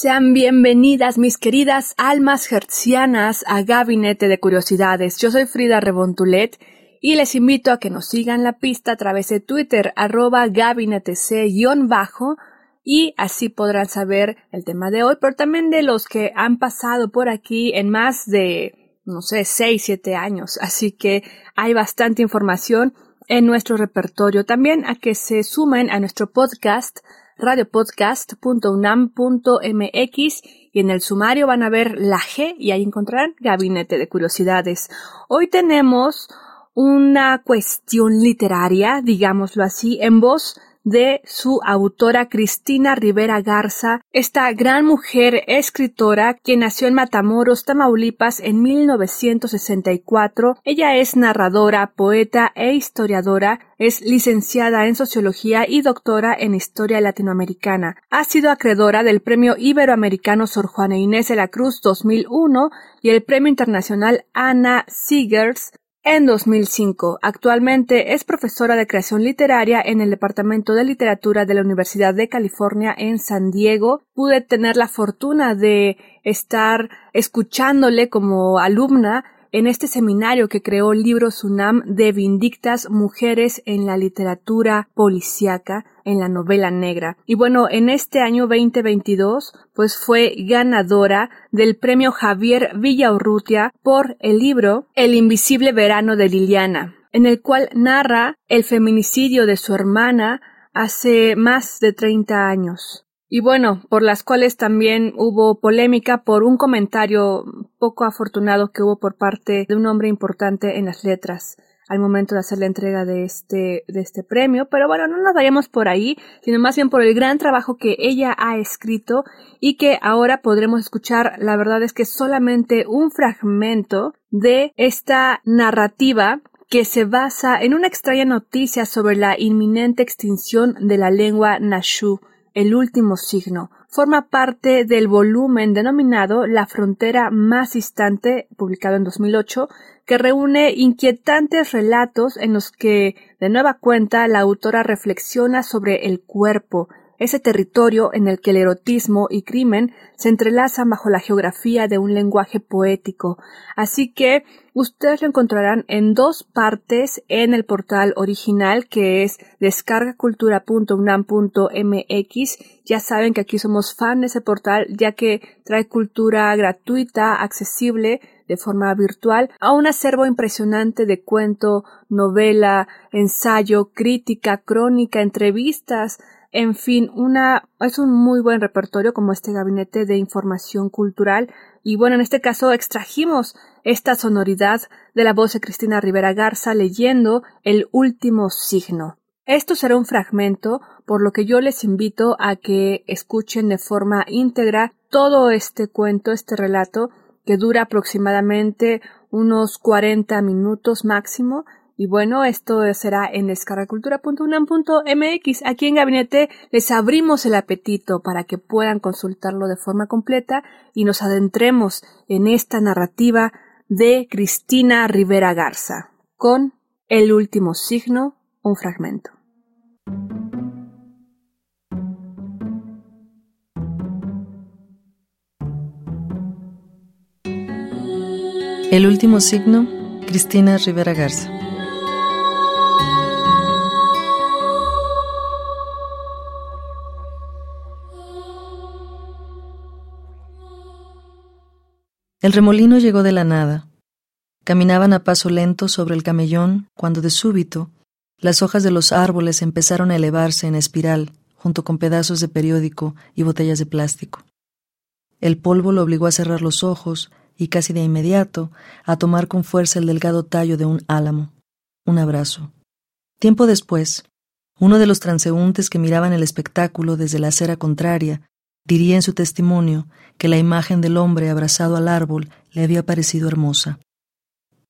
Sean bienvenidas mis queridas almas hertzianas a Gabinete de Curiosidades. Yo soy Frida Rebontulet y les invito a que nos sigan la pista a través de Twitter arroba gabinetec-bajo y así podrán saber el tema de hoy, pero también de los que han pasado por aquí en más de, no sé, 6, 7 años. Así que hay bastante información en nuestro repertorio. También a que se sumen a nuestro podcast radiopodcast.unam.mx y en el sumario van a ver la G y ahí encontrarán Gabinete de Curiosidades. Hoy tenemos una cuestión literaria, digámoslo así, en voz de su autora Cristina Rivera Garza, esta gran mujer escritora que nació en Matamoros, Tamaulipas en 1964. Ella es narradora, poeta e historiadora, es licenciada en sociología y doctora en historia latinoamericana. Ha sido acreedora del Premio Iberoamericano Sor Juana Inés de la Cruz 2001 y el Premio Internacional Ana Seegers en 2005. Actualmente es profesora de creación literaria en el Departamento de Literatura de la Universidad de California en San Diego. Pude tener la fortuna de estar escuchándole como alumna en este seminario que creó Libros UNAM de Vindictas Mujeres en la Literatura Policiaca, en la novela negra. Y bueno, en este año 2022, pues fue ganadora del premio Javier Villaurrutia por el libro El invisible verano de Liliana, en el cual narra el feminicidio de su hermana hace más de 30 años. Y bueno, por las cuales también hubo polémica por un comentario poco afortunado que hubo por parte de un hombre importante en las letras al momento de hacer la entrega de este, de este premio. Pero bueno, no nos vayamos por ahí, sino más bien por el gran trabajo que ella ha escrito y que ahora podremos escuchar. La verdad es que solamente un fragmento de esta narrativa que se basa en una extraña noticia sobre la inminente extinción de la lengua Nashu el último signo. Forma parte del volumen denominado La frontera más distante, publicado en 2008, que reúne inquietantes relatos en los que, de nueva cuenta, la autora reflexiona sobre el cuerpo, ese territorio en el que el erotismo y crimen se entrelazan bajo la geografía de un lenguaje poético. Así que ustedes lo encontrarán en dos partes en el portal original que es descargacultura.unam.mx. Ya saben que aquí somos fan de ese portal ya que trae cultura gratuita, accesible de forma virtual a un acervo impresionante de cuento, novela, ensayo, crítica, crónica, entrevistas, en fin, una, es un muy buen repertorio como este gabinete de información cultural. Y bueno, en este caso extrajimos esta sonoridad de la voz de Cristina Rivera Garza leyendo El último signo. Esto será un fragmento, por lo que yo les invito a que escuchen de forma íntegra todo este cuento, este relato, que dura aproximadamente unos 40 minutos máximo y bueno, esto será en descargacultura.unam.mx. Aquí en Gabinete les abrimos el apetito para que puedan consultarlo de forma completa y nos adentremos en esta narrativa de Cristina Rivera Garza con El último signo, un fragmento. El último signo, Cristina Rivera Garza. El remolino llegó de la nada. Caminaban a paso lento sobre el camellón cuando de súbito las hojas de los árboles empezaron a elevarse en espiral junto con pedazos de periódico y botellas de plástico. El polvo lo obligó a cerrar los ojos y casi de inmediato a tomar con fuerza el delgado tallo de un álamo. Un abrazo. Tiempo después, uno de los transeúntes que miraban el espectáculo desde la acera contraria Diría en su testimonio que la imagen del hombre abrazado al árbol le había parecido hermosa.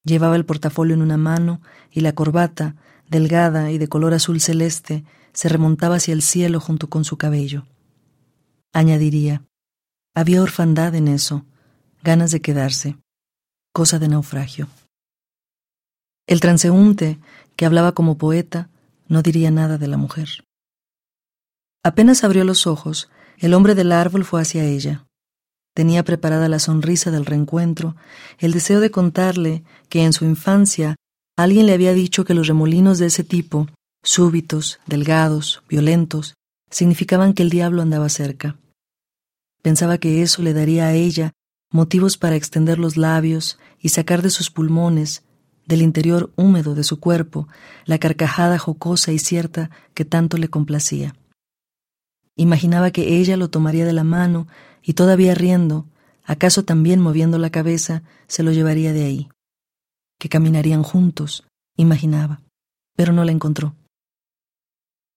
Llevaba el portafolio en una mano y la corbata, delgada y de color azul celeste, se remontaba hacia el cielo junto con su cabello. Añadiría, había orfandad en eso, ganas de quedarse, cosa de naufragio. El transeúnte, que hablaba como poeta, no diría nada de la mujer. Apenas abrió los ojos, el hombre del árbol fue hacia ella. Tenía preparada la sonrisa del reencuentro, el deseo de contarle que en su infancia alguien le había dicho que los remolinos de ese tipo, súbitos, delgados, violentos, significaban que el diablo andaba cerca. Pensaba que eso le daría a ella motivos para extender los labios y sacar de sus pulmones, del interior húmedo de su cuerpo, la carcajada jocosa y cierta que tanto le complacía. Imaginaba que ella lo tomaría de la mano y todavía riendo, acaso también moviendo la cabeza, se lo llevaría de ahí. Que caminarían juntos, imaginaba, pero no la encontró.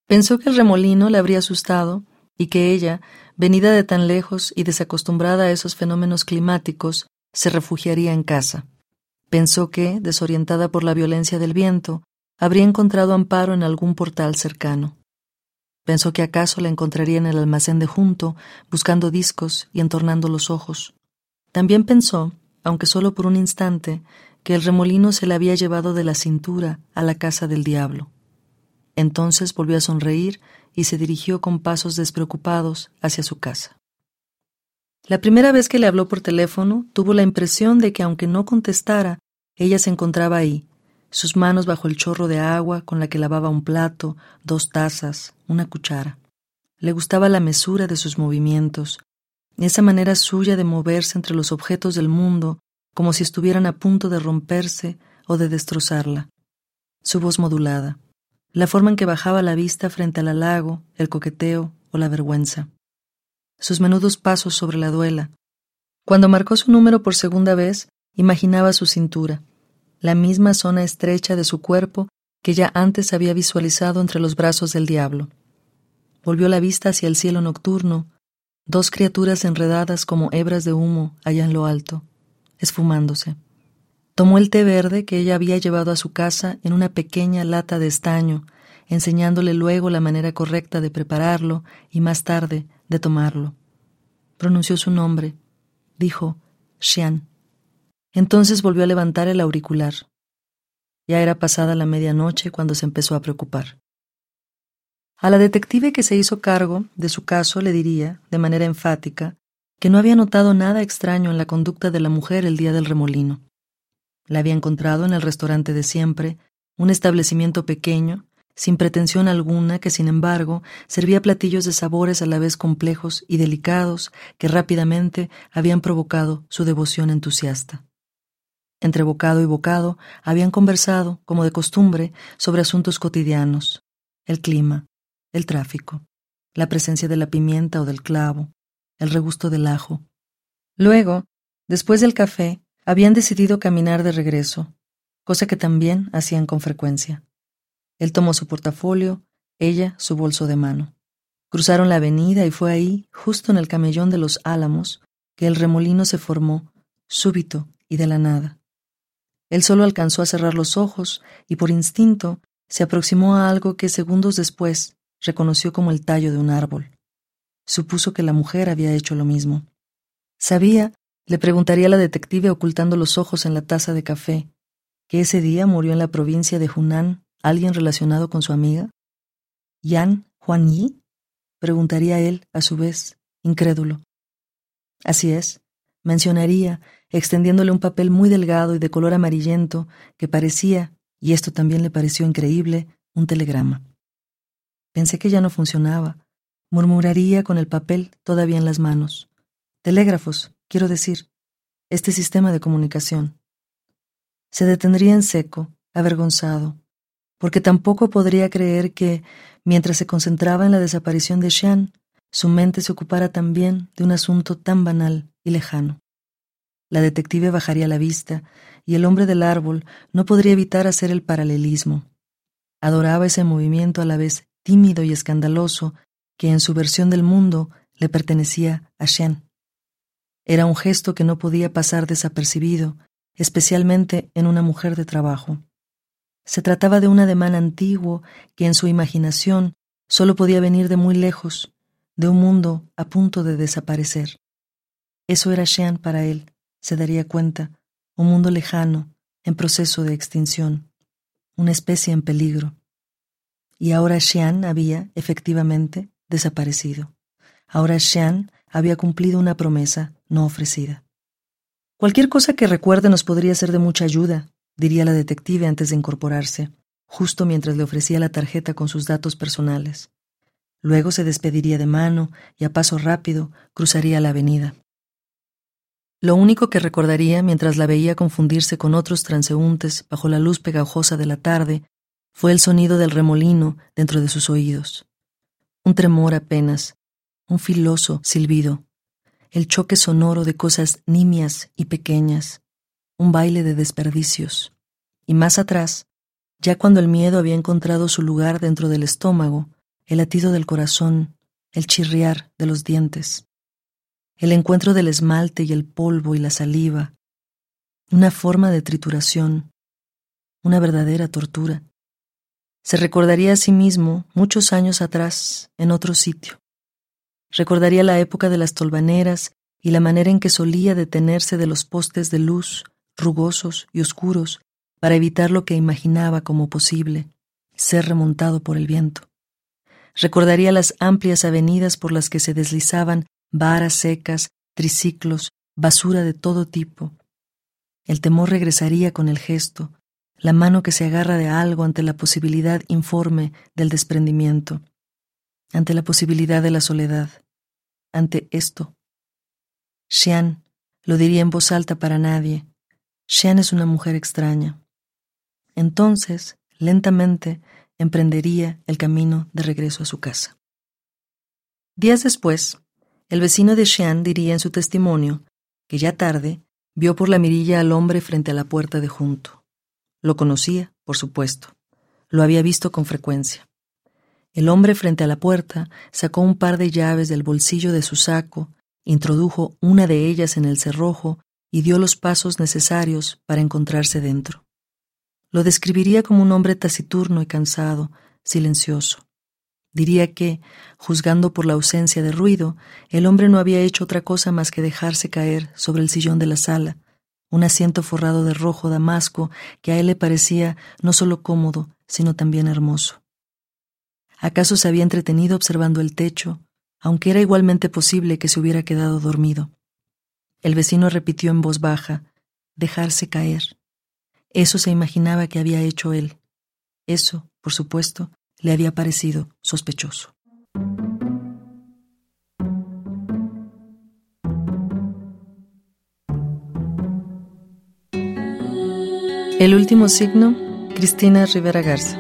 Pensó que el remolino le habría asustado y que ella, venida de tan lejos y desacostumbrada a esos fenómenos climáticos, se refugiaría en casa. Pensó que, desorientada por la violencia del viento, habría encontrado amparo en algún portal cercano. Pensó que acaso la encontraría en el almacén de junto, buscando discos y entornando los ojos. También pensó, aunque solo por un instante, que el remolino se la había llevado de la cintura a la casa del diablo. Entonces volvió a sonreír y se dirigió con pasos despreocupados hacia su casa. La primera vez que le habló por teléfono, tuvo la impresión de que aunque no contestara, ella se encontraba ahí, sus manos bajo el chorro de agua con la que lavaba un plato, dos tazas, una cuchara. Le gustaba la mesura de sus movimientos, esa manera suya de moverse entre los objetos del mundo como si estuvieran a punto de romperse o de destrozarla. Su voz modulada, la forma en que bajaba la vista frente al halago, el coqueteo o la vergüenza. Sus menudos pasos sobre la duela. Cuando marcó su número por segunda vez, imaginaba su cintura, la misma zona estrecha de su cuerpo que ya antes había visualizado entre los brazos del diablo. Volvió la vista hacia el cielo nocturno, dos criaturas enredadas como hebras de humo allá en lo alto, esfumándose. Tomó el té verde que ella había llevado a su casa en una pequeña lata de estaño, enseñándole luego la manera correcta de prepararlo y más tarde de tomarlo. Pronunció su nombre. Dijo, Xian. Entonces volvió a levantar el auricular. Ya era pasada la medianoche cuando se empezó a preocupar. A la detective que se hizo cargo de su caso le diría, de manera enfática, que no había notado nada extraño en la conducta de la mujer el día del remolino. La había encontrado en el restaurante de siempre, un establecimiento pequeño, sin pretensión alguna, que sin embargo servía platillos de sabores a la vez complejos y delicados que rápidamente habían provocado su devoción entusiasta. Entre bocado y bocado habían conversado, como de costumbre, sobre asuntos cotidianos, el clima, el tráfico, la presencia de la pimienta o del clavo, el regusto del ajo. Luego, después del café, habían decidido caminar de regreso, cosa que también hacían con frecuencia. Él tomó su portafolio, ella su bolso de mano. Cruzaron la avenida y fue ahí, justo en el camellón de los álamos, que el remolino se formó, súbito y de la nada. Él solo alcanzó a cerrar los ojos y por instinto se aproximó a algo que segundos después reconoció como el tallo de un árbol. Supuso que la mujer había hecho lo mismo. Sabía, le preguntaría la detective ocultando los ojos en la taza de café, que ese día murió en la provincia de Hunan alguien relacionado con su amiga. ¿Yan Juan Yi? preguntaría él, a su vez, incrédulo. Así es, mencionaría extendiéndole un papel muy delgado y de color amarillento que parecía, y esto también le pareció increíble, un telegrama. Pensé que ya no funcionaba. Murmuraría con el papel todavía en las manos. Telégrafos, quiero decir, este sistema de comunicación. Se detendría en seco, avergonzado, porque tampoco podría creer que, mientras se concentraba en la desaparición de Xian, su mente se ocupara también de un asunto tan banal y lejano. La detective bajaría la vista y el hombre del árbol no podría evitar hacer el paralelismo. Adoraba ese movimiento a la vez tímido y escandaloso que en su versión del mundo le pertenecía a Xian. Era un gesto que no podía pasar desapercibido, especialmente en una mujer de trabajo. Se trataba de un ademán antiguo que en su imaginación solo podía venir de muy lejos, de un mundo a punto de desaparecer. Eso era Xian para él, se daría cuenta, un mundo lejano, en proceso de extinción, una especie en peligro. Y ahora Xian había, efectivamente, desaparecido. Ahora Xian había cumplido una promesa no ofrecida. Cualquier cosa que recuerde nos podría ser de mucha ayuda, diría la detective antes de incorporarse, justo mientras le ofrecía la tarjeta con sus datos personales. Luego se despediría de mano y a paso rápido cruzaría la avenida. Lo único que recordaría mientras la veía confundirse con otros transeúntes bajo la luz pegajosa de la tarde fue el sonido del remolino dentro de sus oídos. Un tremor apenas, un filoso silbido, el choque sonoro de cosas nimias y pequeñas, un baile de desperdicios. Y más atrás, ya cuando el miedo había encontrado su lugar dentro del estómago, el latido del corazón, el chirriar de los dientes, el encuentro del esmalte y el polvo y la saliva, una forma de trituración, una verdadera tortura. Se recordaría a sí mismo muchos años atrás, en otro sitio. Recordaría la época de las tolvaneras y la manera en que solía detenerse de los postes de luz rugosos y oscuros, para evitar lo que imaginaba como posible, ser remontado por el viento. Recordaría las amplias avenidas por las que se deslizaban varas secas, triciclos, basura de todo tipo. El temor regresaría con el gesto, la mano que se agarra de algo ante la posibilidad informe del desprendimiento, ante la posibilidad de la soledad, ante esto. Xian lo diría en voz alta para nadie, Shan es una mujer extraña. Entonces, lentamente, emprendería el camino de regreso a su casa. Días después, el vecino de Xian diría en su testimonio que ya tarde vio por la mirilla al hombre frente a la puerta de junto. Lo conocía, por supuesto. Lo había visto con frecuencia. El hombre frente a la puerta sacó un par de llaves del bolsillo de su saco, introdujo una de ellas en el cerrojo y dio los pasos necesarios para encontrarse dentro. Lo describiría como un hombre taciturno y cansado, silencioso. Diría que, juzgando por la ausencia de ruido, el hombre no había hecho otra cosa más que dejarse caer sobre el sillón de la sala, un asiento forrado de rojo damasco que a él le parecía no solo cómodo, sino también hermoso. ¿Acaso se había entretenido observando el techo, aunque era igualmente posible que se hubiera quedado dormido? El vecino repitió en voz baja, dejarse caer. Eso se imaginaba que había hecho él. Eso, por supuesto, le había parecido sospechoso. El último signo, Cristina Rivera Garza.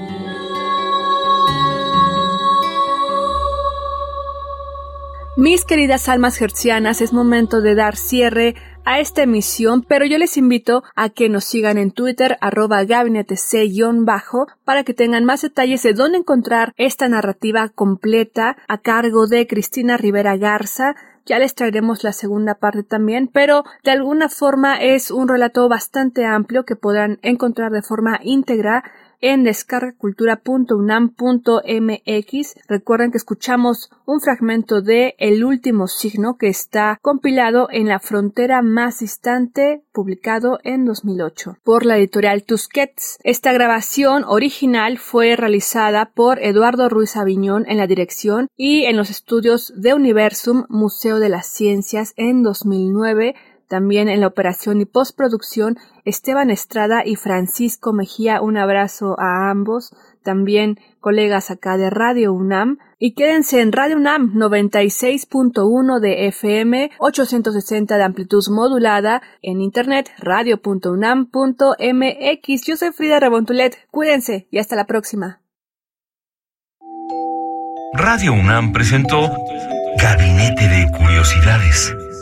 Mis queridas almas gercianas, es momento de dar cierre a esta emisión, pero yo les invito a que nos sigan en Twitter, arroba gabinetec-bajo, para que tengan más detalles de dónde encontrar esta narrativa completa a cargo de Cristina Rivera Garza. Ya les traeremos la segunda parte también, pero de alguna forma es un relato bastante amplio que podrán encontrar de forma íntegra en descargacultura.unam.mx. Recuerden que escuchamos un fragmento de El último signo que está compilado en La frontera más distante, publicado en 2008 por la editorial Tusquets. Esta grabación original fue realizada por Eduardo Ruiz Aviñón en la dirección y en los estudios de Universum Museo de las Ciencias en 2009 también en la operación y postproducción, Esteban Estrada y Francisco Mejía. Un abrazo a ambos. También colegas acá de Radio UNAM. Y quédense en Radio UNAM 96.1 de FM, 860 de amplitud modulada, en internet radio.unam.mx. Yo soy Frida Rebontulet. Cuídense y hasta la próxima. Radio UNAM presentó Gabinete de Curiosidades